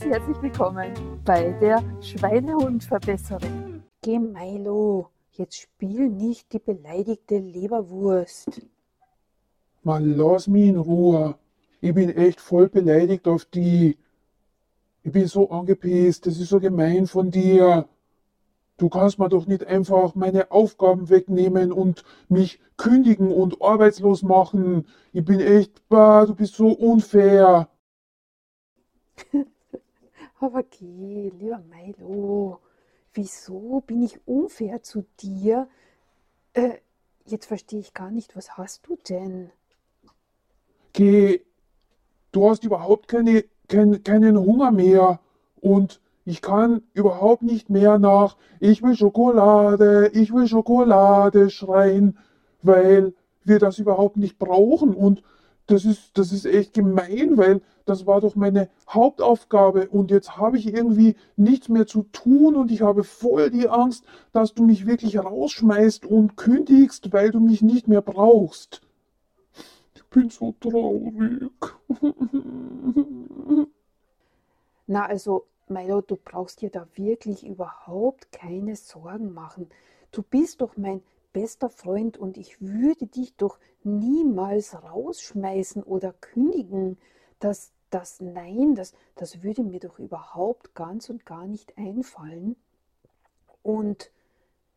ganz herzlich willkommen bei der Schweinehundverbesserin. Geh Milo, jetzt spiel nicht die beleidigte Leberwurst. Mal lass mich in Ruhe. Ich bin echt voll beleidigt auf die. Ich bin so angepisst, das ist so gemein von dir. Du kannst mir doch nicht einfach meine Aufgaben wegnehmen und mich kündigen und arbeitslos machen. Ich bin echt, bah, du bist so unfair. Aber geh, lieber Milo, wieso bin ich unfair zu dir? Äh, jetzt verstehe ich gar nicht, was hast du denn? Geh, du hast überhaupt keine, kein, keinen Hunger mehr und ich kann überhaupt nicht mehr nach Ich will Schokolade, ich will Schokolade schreien, weil wir das überhaupt nicht brauchen und das ist, das ist echt gemein, weil das war doch meine Hauptaufgabe und jetzt habe ich irgendwie nichts mehr zu tun und ich habe voll die Angst, dass du mich wirklich rausschmeißt und kündigst, weil du mich nicht mehr brauchst. Ich bin so traurig. Na, also, Milo, du brauchst dir da wirklich überhaupt keine Sorgen machen. Du bist doch mein bester Freund und ich würde dich doch niemals rausschmeißen oder kündigen. Das, das, nein, das, das würde mir doch überhaupt ganz und gar nicht einfallen. Und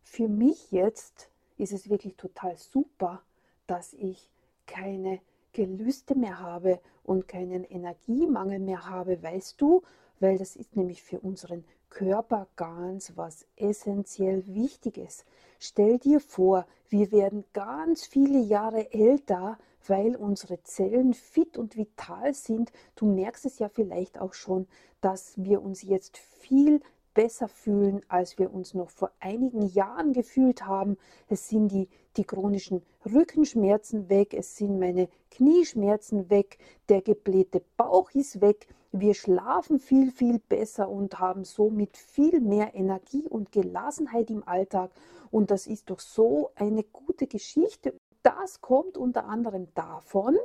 für mich jetzt ist es wirklich total super, dass ich keine Gelüste mehr habe und keinen Energiemangel mehr habe, weißt du, weil das ist nämlich für unseren Körper ganz was essentiell Wichtiges. Stell dir vor, wir werden ganz viele Jahre älter, weil unsere Zellen fit und vital sind. Du merkst es ja vielleicht auch schon, dass wir uns jetzt viel besser fühlen, als wir uns noch vor einigen Jahren gefühlt haben. Es sind die, die chronischen Rückenschmerzen weg, es sind meine Knieschmerzen weg, der geblähte Bauch ist weg. Wir schlafen viel, viel besser und haben somit viel mehr Energie und Gelassenheit im Alltag. Und das ist doch so eine gute Geschichte. Das kommt unter anderem davon,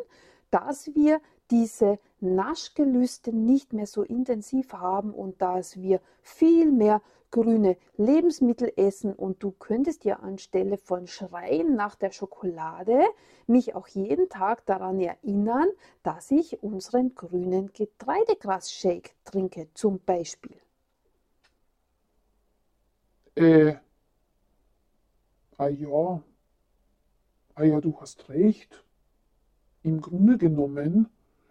dass wir diese Naschgelüste nicht mehr so intensiv haben und dass wir viel mehr grüne Lebensmittel essen und du könntest ja anstelle von Schreien nach der Schokolade mich auch jeden Tag daran erinnern, dass ich unseren grünen Getreidegras-Shake trinke zum Beispiel. Äh, ah ja, ah ja, du hast recht. Im Grunde genommen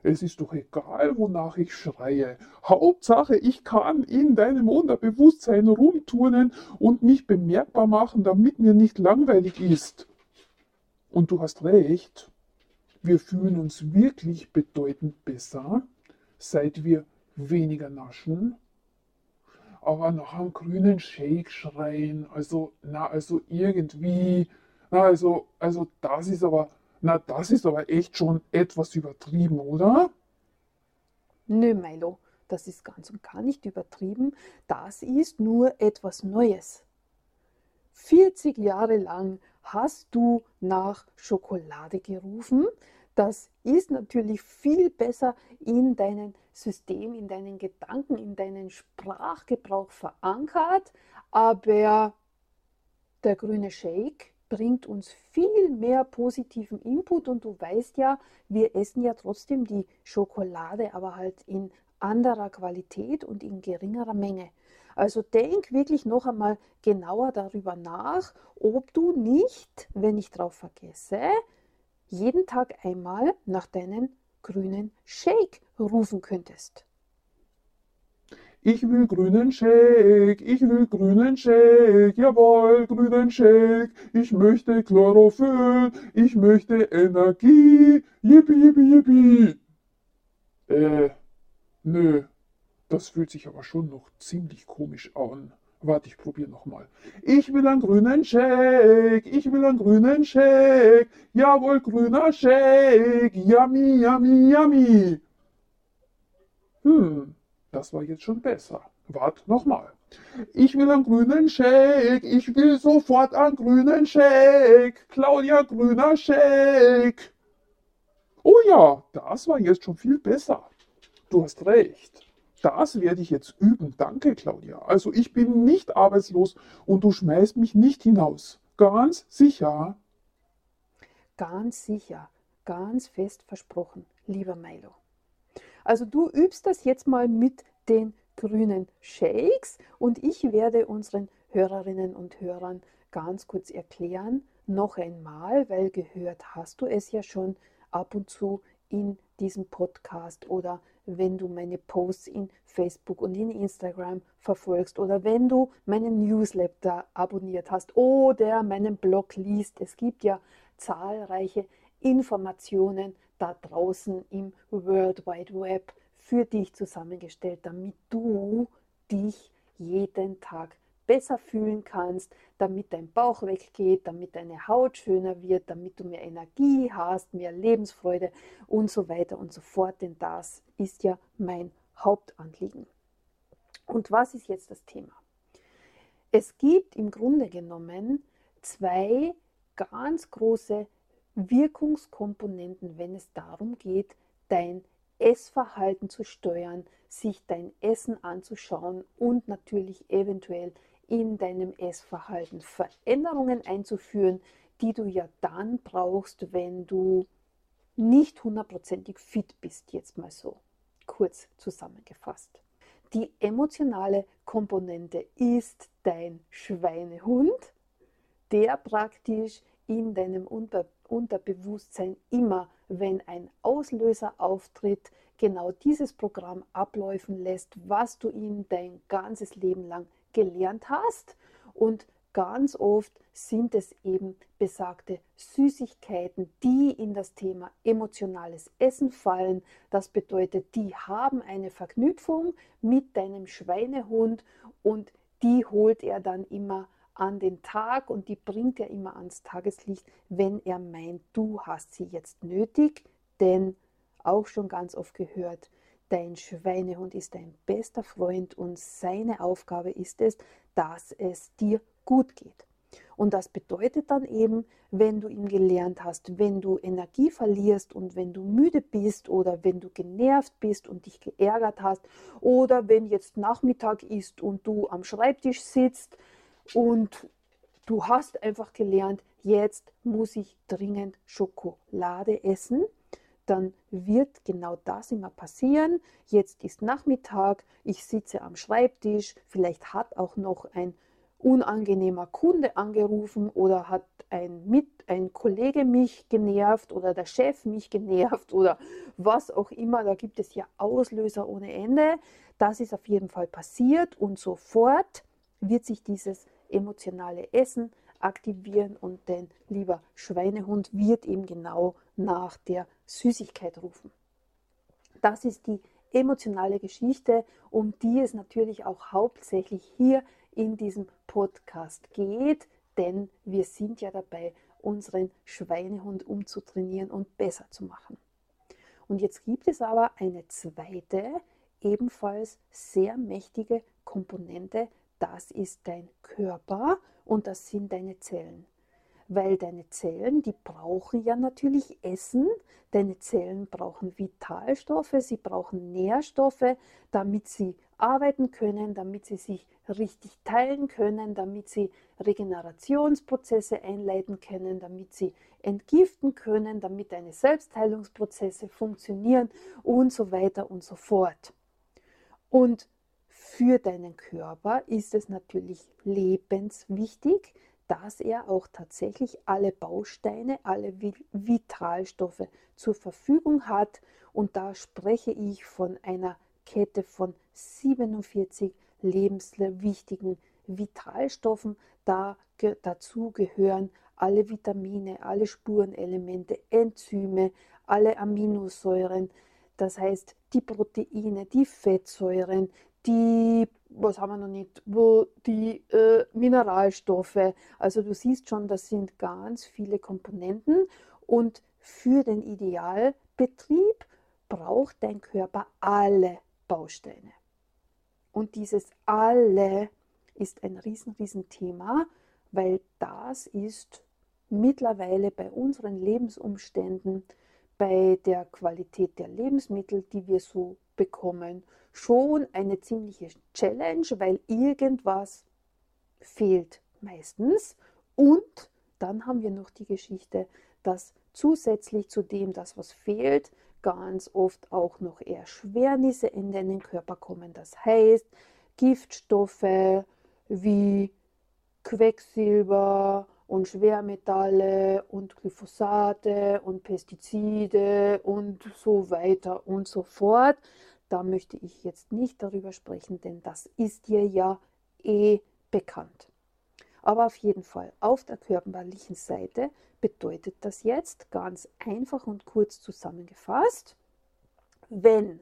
es ist doch egal, wonach ich schreie. Hauptsache, ich kann in deinem Unterbewusstsein rumturnen und mich bemerkbar machen, damit mir nicht langweilig ist. Und du hast recht, wir fühlen uns wirklich bedeutend besser, seit wir weniger naschen. Aber nach einem grünen Shake schreien, also, na, also irgendwie, na, also, also das ist aber na, das ist aber echt schon etwas übertrieben, oder? Nö, Milo, das ist ganz und gar nicht übertrieben. Das ist nur etwas Neues. 40 Jahre lang hast du nach Schokolade gerufen. Das ist natürlich viel besser in deinem System, in deinen Gedanken, in deinen Sprachgebrauch verankert. Aber der grüne Shake bringt uns viel mehr positiven Input und du weißt ja, wir essen ja trotzdem die Schokolade, aber halt in anderer Qualität und in geringerer Menge. Also denk wirklich noch einmal genauer darüber nach, ob du nicht, wenn ich drauf vergesse, jeden Tag einmal nach deinem grünen Shake rufen könntest. Ich will grünen Shake, ich will grünen Shake, jawohl, grünen Shake. Ich möchte Chlorophyll, ich möchte Energie, yippie, yippie, yippie. Äh, nö, das fühlt sich aber schon noch ziemlich komisch an. Warte, ich probiere nochmal. Ich will einen grünen Shake, ich will einen grünen Shake, jawohl, grüner Shake, yummy, yummy, yummy. Hm, das war jetzt schon besser. Wart nochmal. Ich will einen grünen Shake. Ich will sofort einen grünen Shake. Claudia, grüner Shake. Oh ja, das war jetzt schon viel besser. Du hast recht. Das werde ich jetzt üben. Danke, Claudia. Also ich bin nicht arbeitslos und du schmeißt mich nicht hinaus. Ganz sicher. Ganz sicher, ganz fest versprochen, lieber Milo. Also du übst das jetzt mal mit den grünen Shakes und ich werde unseren Hörerinnen und Hörern ganz kurz erklären, noch einmal, weil gehört hast du es ja schon ab und zu in diesem Podcast oder wenn du meine Posts in Facebook und in Instagram verfolgst oder wenn du meinen Newsletter abonniert hast oder meinen Blog liest. Es gibt ja zahlreiche Informationen da draußen im World Wide Web für dich zusammengestellt, damit du dich jeden Tag besser fühlen kannst, damit dein Bauch weggeht, damit deine Haut schöner wird, damit du mehr Energie hast, mehr Lebensfreude und so weiter und so fort. Denn das ist ja mein Hauptanliegen. Und was ist jetzt das Thema? Es gibt im Grunde genommen zwei ganz große Wirkungskomponenten, wenn es darum geht, dein Essverhalten zu steuern, sich dein Essen anzuschauen und natürlich eventuell in deinem Essverhalten Veränderungen einzuführen, die du ja dann brauchst, wenn du nicht hundertprozentig fit bist, jetzt mal so kurz zusammengefasst. Die emotionale Komponente ist dein Schweinehund, der praktisch in deinem Unter Unterbewusstsein immer, wenn ein Auslöser auftritt, genau dieses Programm abläufen lässt, was du ihm dein ganzes Leben lang gelernt hast. Und ganz oft sind es eben besagte Süßigkeiten, die in das Thema emotionales Essen fallen. Das bedeutet, die haben eine Verknüpfung mit deinem Schweinehund und die holt er dann immer an den Tag und die bringt er immer ans Tageslicht, wenn er meint, du hast sie jetzt nötig, denn auch schon ganz oft gehört, dein Schweinehund ist dein bester Freund und seine Aufgabe ist es, dass es dir gut geht. Und das bedeutet dann eben, wenn du ihm gelernt hast, wenn du Energie verlierst und wenn du müde bist oder wenn du genervt bist und dich geärgert hast oder wenn jetzt Nachmittag ist und du am Schreibtisch sitzt, und du hast einfach gelernt, jetzt muss ich dringend Schokolade essen, dann wird genau das immer passieren. Jetzt ist Nachmittag, ich sitze am Schreibtisch, vielleicht hat auch noch ein unangenehmer Kunde angerufen oder hat ein, Mit, ein Kollege mich genervt oder der Chef mich genervt oder was auch immer. Da gibt es ja Auslöser ohne Ende. Das ist auf jeden Fall passiert und sofort wird sich dieses emotionale Essen aktivieren und dein lieber Schweinehund wird eben genau nach der Süßigkeit rufen. Das ist die emotionale Geschichte, um die es natürlich auch hauptsächlich hier in diesem Podcast geht, denn wir sind ja dabei, unseren Schweinehund umzutrainieren und besser zu machen. Und jetzt gibt es aber eine zweite, ebenfalls sehr mächtige Komponente das ist dein Körper und das sind deine Zellen. Weil deine Zellen, die brauchen ja natürlich Essen. Deine Zellen brauchen Vitalstoffe, sie brauchen Nährstoffe, damit sie arbeiten können, damit sie sich richtig teilen können, damit sie Regenerationsprozesse einleiten können, damit sie entgiften können, damit deine Selbstheilungsprozesse funktionieren und so weiter und so fort. Und für deinen Körper ist es natürlich lebenswichtig, dass er auch tatsächlich alle Bausteine, alle Vitalstoffe zur Verfügung hat. Und da spreche ich von einer Kette von 47 lebenswichtigen Vitalstoffen. Da, dazu gehören alle Vitamine, alle Spurenelemente, Enzyme, alle Aminosäuren, das heißt die Proteine, die Fettsäuren, die, was haben wir noch nicht, wo die äh, Mineralstoffe. Also du siehst schon, das sind ganz viele Komponenten und für den Idealbetrieb braucht dein Körper alle Bausteine. Und dieses alle ist ein riesen, riesen Thema, weil das ist mittlerweile bei unseren Lebensumständen, bei der Qualität der Lebensmittel, die wir so bekommen, schon eine ziemliche Challenge, weil irgendwas fehlt meistens. Und dann haben wir noch die Geschichte, dass zusätzlich zu dem, das was fehlt, ganz oft auch noch eher Schwernisse in den Körper kommen. Das heißt, Giftstoffe wie Quecksilber und Schwermetalle und Glyphosate und Pestizide und so weiter und so fort. Da möchte ich jetzt nicht darüber sprechen, denn das ist dir ja eh bekannt. Aber auf jeden Fall, auf der körperlichen Seite bedeutet das jetzt ganz einfach und kurz zusammengefasst, wenn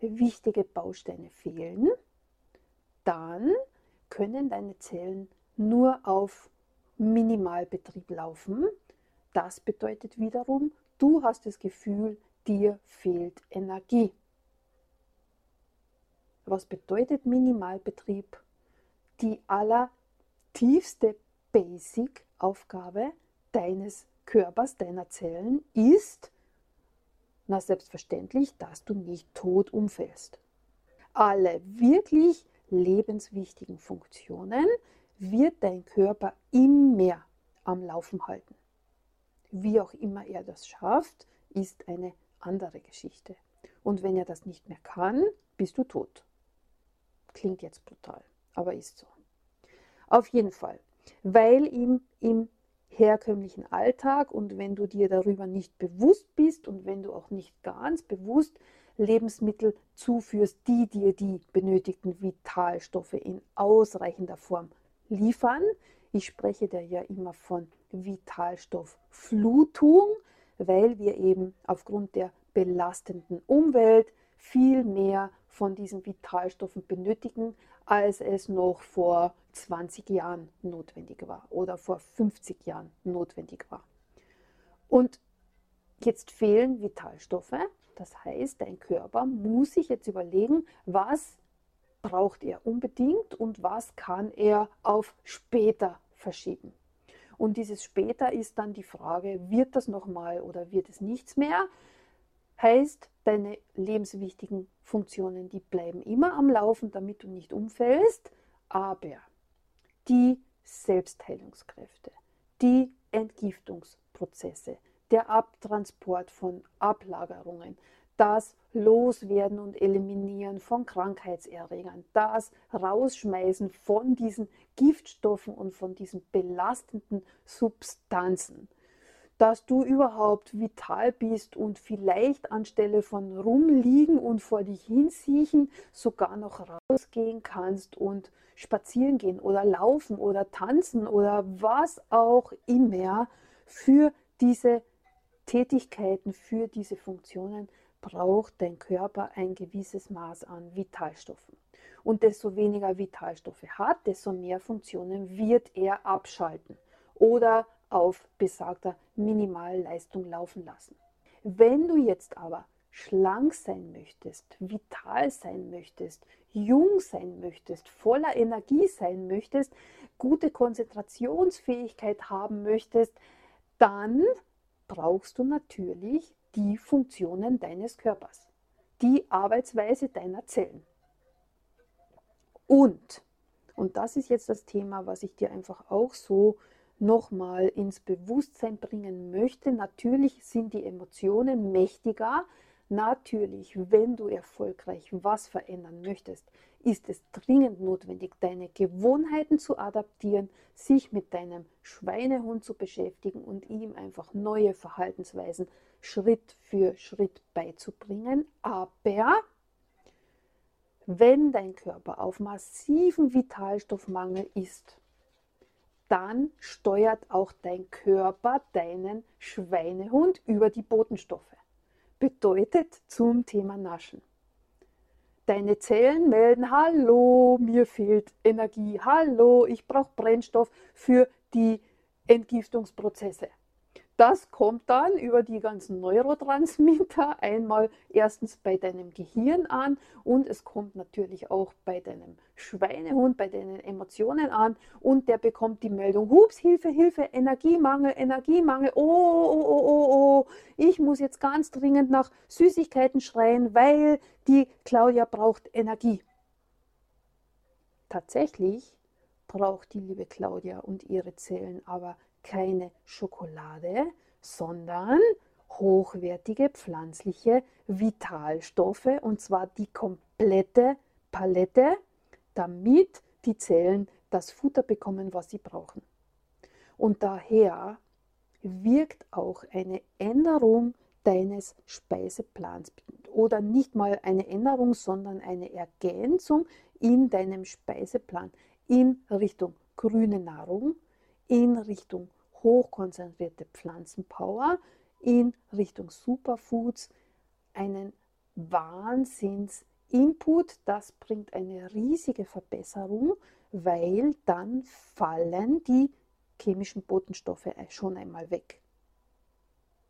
wichtige Bausteine fehlen, dann können deine Zellen nur auf Minimalbetrieb laufen. Das bedeutet wiederum, du hast das Gefühl, dir fehlt Energie. Was bedeutet Minimalbetrieb? Die allertiefste Basic-Aufgabe deines Körpers, deiner Zellen ist, na selbstverständlich, dass du nicht tot umfällst. Alle wirklich lebenswichtigen Funktionen wird dein Körper immer am Laufen halten. Wie auch immer er das schafft, ist eine andere Geschichte. Und wenn er das nicht mehr kann, bist du tot. Klingt jetzt brutal, aber ist so. Auf jeden Fall, weil ihm im herkömmlichen Alltag und wenn du dir darüber nicht bewusst bist und wenn du auch nicht ganz bewusst Lebensmittel zuführst, die dir die benötigten Vitalstoffe in ausreichender Form liefern. Ich spreche da ja immer von Vitalstoffflutung, weil wir eben aufgrund der belastenden Umwelt viel mehr von diesen Vitalstoffen benötigen, als es noch vor 20 Jahren notwendig war oder vor 50 Jahren notwendig war. Und jetzt fehlen Vitalstoffe. Das heißt, dein Körper muss sich jetzt überlegen, was braucht er unbedingt und was kann er auf später verschieben. Und dieses später ist dann die Frage, wird das nochmal oder wird es nichts mehr? Heißt, deine lebenswichtigen Funktionen, die bleiben immer am Laufen, damit du nicht umfällst, aber die Selbstheilungskräfte, die Entgiftungsprozesse, der Abtransport von Ablagerungen, das Loswerden und Eliminieren von Krankheitserregern, das Rausschmeißen von diesen Giftstoffen und von diesen belastenden Substanzen, dass du überhaupt vital bist und vielleicht anstelle von rumliegen und vor dich hinsiechen sogar noch rausgehen kannst und spazieren gehen oder laufen oder tanzen oder was auch immer für diese Tätigkeiten, für diese Funktionen braucht dein Körper ein gewisses Maß an Vitalstoffen. Und desto weniger Vitalstoffe hat, desto mehr Funktionen wird er abschalten oder auf besagter Minimalleistung laufen lassen. Wenn du jetzt aber schlank sein möchtest, vital sein möchtest, jung sein möchtest, voller Energie sein möchtest, gute Konzentrationsfähigkeit haben möchtest, dann brauchst du natürlich die Funktionen deines Körpers, die Arbeitsweise deiner Zellen. Und, und das ist jetzt das Thema, was ich dir einfach auch so nochmal ins Bewusstsein bringen möchte. Natürlich sind die Emotionen mächtiger. Natürlich, wenn du erfolgreich was verändern möchtest, ist es dringend notwendig, deine Gewohnheiten zu adaptieren, sich mit deinem Schweinehund zu beschäftigen und ihm einfach neue Verhaltensweisen Schritt für Schritt beizubringen. Aber wenn dein Körper auf massiven Vitalstoffmangel ist, dann steuert auch dein Körper deinen Schweinehund über die Botenstoffe. Bedeutet zum Thema Naschen. Deine Zellen melden, hallo, mir fehlt Energie, hallo, ich brauche Brennstoff für die Entgiftungsprozesse Das kommt dann über die ganzen Neurotransmitter einmal erstens bei deinem Gehirn an und es kommt natürlich auch bei deinem Schweinehund, bei deinen Emotionen an und der bekommt die Meldung, hups, Hilfe, Hilfe, Energiemangel, Energiemangel, oh, oh, oh, oh, oh, ich muss jetzt ganz dringend nach Süßigkeiten schreien, weil die Claudia braucht Energie. Tatsächlich braucht die liebe Claudia und ihre Zellen aber keine Schokolade, sondern hochwertige pflanzliche Vitalstoffe und zwar die komplette Palette, damit die Zellen das Futter bekommen, was sie brauchen. Und daher wirkt auch eine Änderung deines Speiseplans oder nicht mal eine Änderung, sondern eine Ergänzung in deinem Speiseplan in Richtung grüne Nahrung, in Richtung hochkonzentrierte Pflanzenpower, in Richtung Superfoods, einen Wahnsinns-Input. Das bringt eine riesige Verbesserung, weil dann fallen die chemischen Botenstoffe schon einmal weg.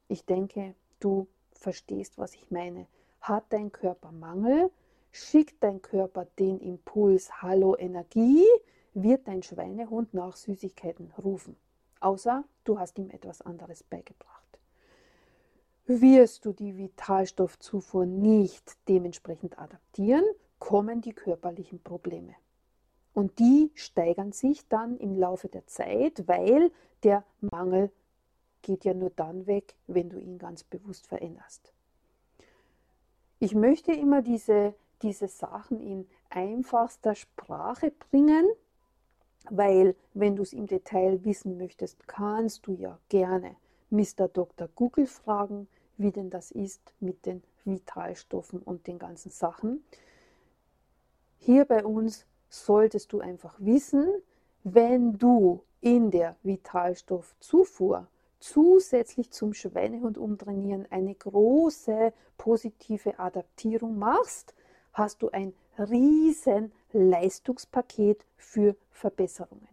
Ich denke, du verstehst, was ich meine. Hat dein Körper Mangel, schickt dein Körper den Impuls Hallo Energie, wird dein Schweinehund nach Süßigkeiten rufen, außer du hast ihm etwas anderes beigebracht. Wirst du die Vitalstoffzufuhr nicht dementsprechend adaptieren, kommen die körperlichen Probleme. Und die steigern sich dann im Laufe der Zeit, weil der Mangel geht ja nur dann weg, wenn du ihn ganz bewusst veränderst. Ich möchte immer diese, diese Sachen in einfachster Sprache bringen, weil wenn du es im Detail wissen möchtest, kannst du ja gerne Mr. Dr. Google fragen, wie denn das ist mit den Vitalstoffen und den ganzen Sachen. Hier bei uns solltest du einfach wissen, wenn du in der Vitalstoffzufuhr zusätzlich zum Schweinehund umtrainieren eine große positive Adaptierung machst, hast du ein riesen Leistungspaket für Verbesserungen.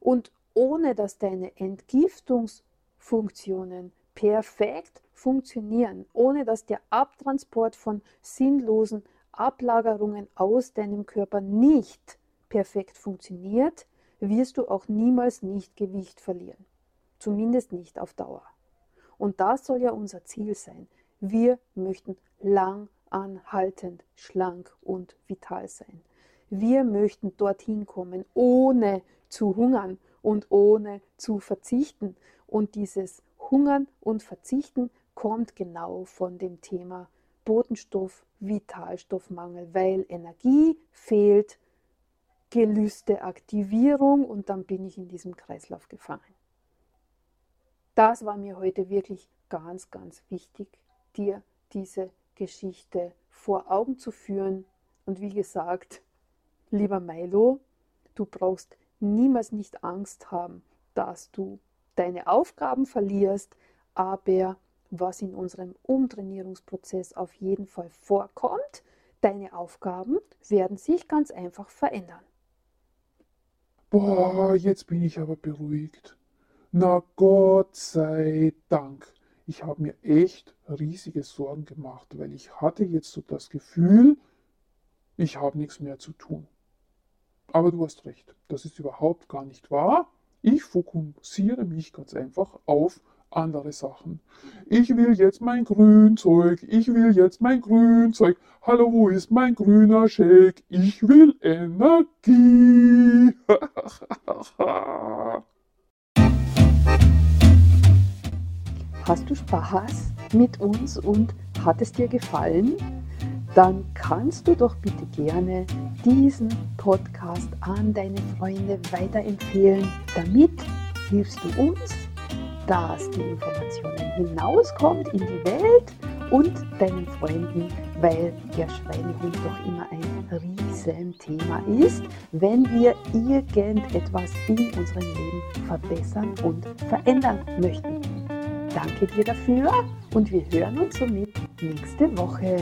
Und ohne dass deine Entgiftungsfunktionen perfekt funktionieren, ohne dass der Abtransport von sinnlosen Ablagerungen aus deinem Körper nicht perfekt funktioniert, wirst du auch niemals nicht Gewicht verlieren. Zumindest nicht auf Dauer. Und das soll ja unser Ziel sein. Wir möchten lang anhaltend schlank und vital sein. Wir möchten dorthin kommen, ohne zu hungern und ohne zu verzichten. Und dieses Hungern und Verzichten kommt genau von dem Thema Botenstoff, Vitalstoffmangel, weil Energie fehlt, Gelüste Aktivierung und dann bin ich in diesem Kreislauf gefangen. Das war mir heute wirklich ganz, ganz wichtig, dir diese Geschichte vor Augen zu führen. Und wie gesagt, lieber Milo, du brauchst niemals nicht Angst haben, dass du deine Aufgaben verlierst, aber was in unserem Umtrainierungsprozess auf jeden Fall vorkommt, deine Aufgaben werden sich ganz einfach verändern. Boah, jetzt bin ich aber beruhigt. Na Gott sei Dank ich habe mir echt riesige Sorgen gemacht, weil ich hatte jetzt so das Gefühl, ich habe nichts mehr zu tun. Aber du hast recht, das ist überhaupt gar nicht wahr. Ich fokussiere mich ganz einfach auf andere Sachen. Ich will jetzt mein Grünzeug, ich will jetzt mein Grünzeug. Hallo, wo ist mein grüner Shake? Ich will Energie. Hast du Spaß mit uns und hat es dir gefallen? Dann kannst du doch bitte gerne diesen Podcast an deine Freunde weiterempfehlen. Damit hilfst du uns, dass die Informationen hinauskommt in die Welt und deinen Freunden, weil der Schweinehund doch immer ein Riesenthema ist, wenn wir irgendetwas in unserem Leben verbessern und verändern möchten. Danke dir dafür und wir hören uns somit nächste Woche.